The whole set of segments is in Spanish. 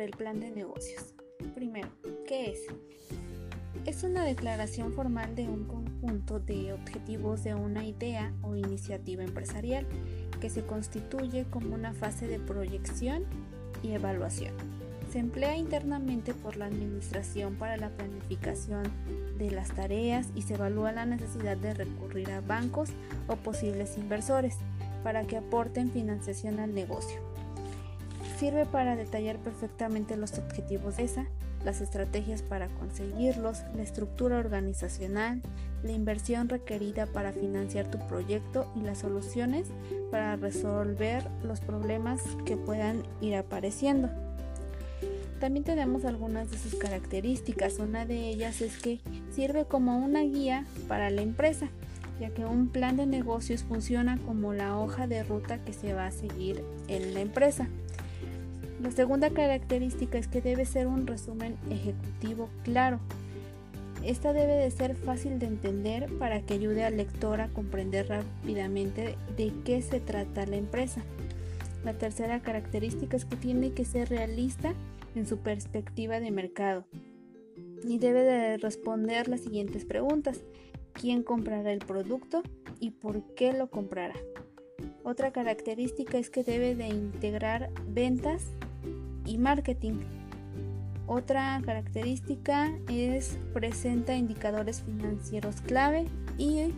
el plan de negocios. Primero, ¿qué es? Es una declaración formal de un conjunto de objetivos de una idea o iniciativa empresarial que se constituye como una fase de proyección y evaluación. Se emplea internamente por la Administración para la planificación de las tareas y se evalúa la necesidad de recurrir a bancos o posibles inversores para que aporten financiación al negocio. Sirve para detallar perfectamente los objetivos de esa, las estrategias para conseguirlos, la estructura organizacional, la inversión requerida para financiar tu proyecto y las soluciones para resolver los problemas que puedan ir apareciendo. También tenemos algunas de sus características. Una de ellas es que sirve como una guía para la empresa, ya que un plan de negocios funciona como la hoja de ruta que se va a seguir en la empresa. La segunda característica es que debe ser un resumen ejecutivo claro. Esta debe de ser fácil de entender para que ayude al lector a comprender rápidamente de qué se trata la empresa. La tercera característica es que tiene que ser realista en su perspectiva de mercado y debe de responder las siguientes preguntas. ¿Quién comprará el producto y por qué lo comprará? Otra característica es que debe de integrar ventas marketing. Otra característica es presenta indicadores financieros clave y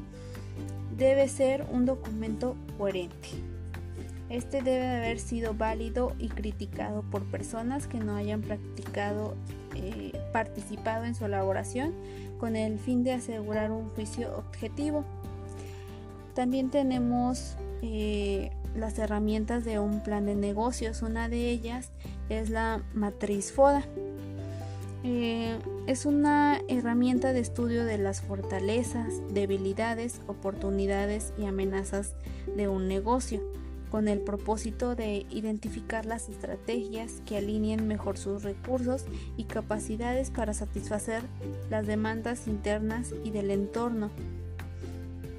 debe ser un documento coherente. Este debe haber sido válido y criticado por personas que no hayan practicado, eh, participado en su elaboración con el fin de asegurar un juicio objetivo. También tenemos eh, las herramientas de un plan de negocios. Una de ellas es la matriz FODA. Eh, es una herramienta de estudio de las fortalezas, debilidades, oportunidades y amenazas de un negocio con el propósito de identificar las estrategias que alineen mejor sus recursos y capacidades para satisfacer las demandas internas y del entorno.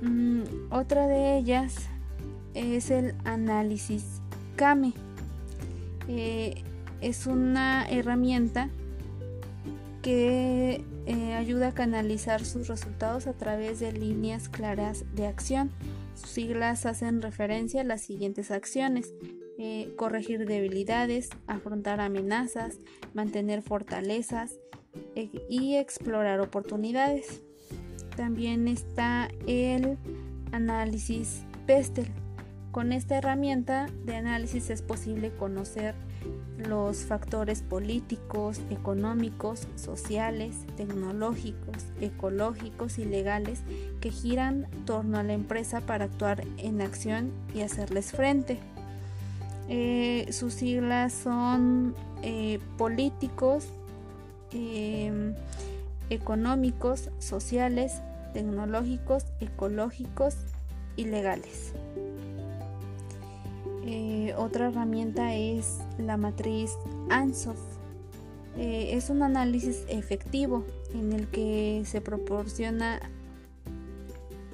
Mm, otra de ellas es el análisis CAME. Eh, es una herramienta que eh, ayuda a canalizar sus resultados a través de líneas claras de acción sus siglas hacen referencia a las siguientes acciones. Eh, corregir debilidades, afrontar amenazas, mantener fortalezas eh, y explorar oportunidades. También está el análisis PESTEL. Con esta herramienta de análisis es posible conocer los factores políticos, económicos, sociales, tecnológicos, ecológicos y legales que giran torno a la empresa para actuar en acción y hacerles frente. Eh, sus siglas son eh, políticos, em, económicos, sociales, tecnológicos, ecológicos y legales. Eh, otra herramienta es la matriz ANSOF. Eh, es un análisis efectivo en el que se proporciona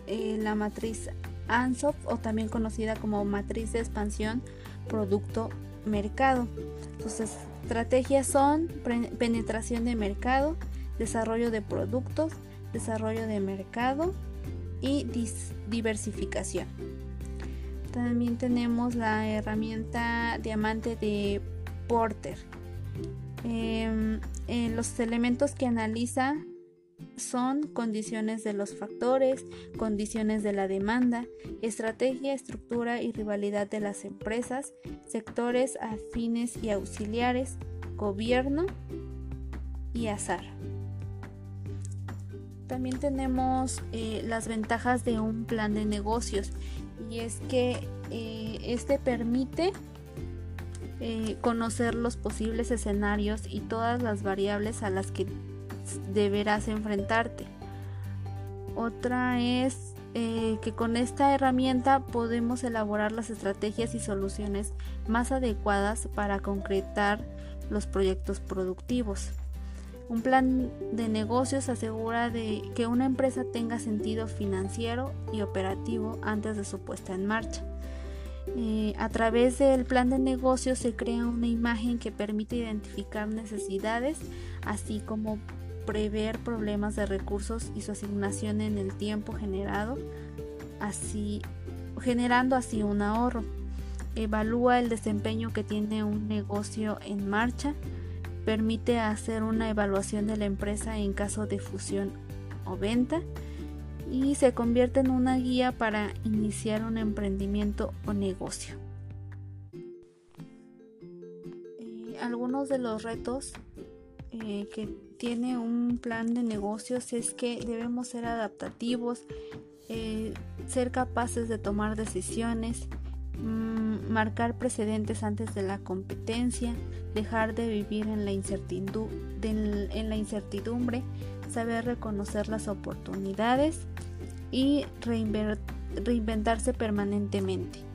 eh, la matriz ANSOF o también conocida como matriz de expansión producto-mercado. Sus estrategias son penetración de mercado, desarrollo de productos, desarrollo de mercado y diversificación. También tenemos la herramienta diamante de Porter. Em, eh, los elementos que analiza son condiciones de los factores, condiciones de la demanda, estrategia, estructura y rivalidad de las empresas, sectores afines y auxiliares, gobierno y azar. También tenemos eh, las ventajas de un plan de negocios y es que eh, este permite eh, conocer los posibles escenarios y todas las variables a las que deberás enfrentarte. Otra es eh, que con esta herramienta podemos elaborar las estrategias y soluciones más adecuadas para concretar los proyectos productivos. Un plan de negocios asegura de que una empresa tenga sentido financiero y operativo antes de su puesta en marcha. Eh, a través del plan de negocio se crea una imagen que permite identificar necesidades, así como prever problemas de recursos y su asignación en el tiempo generado, así, generando así un ahorro. Evalúa el desempeño que tiene un negocio en marcha, permite hacer una evaluación de la empresa en caso de fusión o venta, y se convierte en una guía para iniciar un emprendimiento o negocio. Eh, algunos de los retos eh, que tiene un plan de negocios es que debemos ser adaptativos, eh, ser capaces de tomar decisiones, marcar precedentes antes de la competencia, dejar de vivir en la, incertidumbre, saber reconocer las oportunidades y reinventarse permanentemente.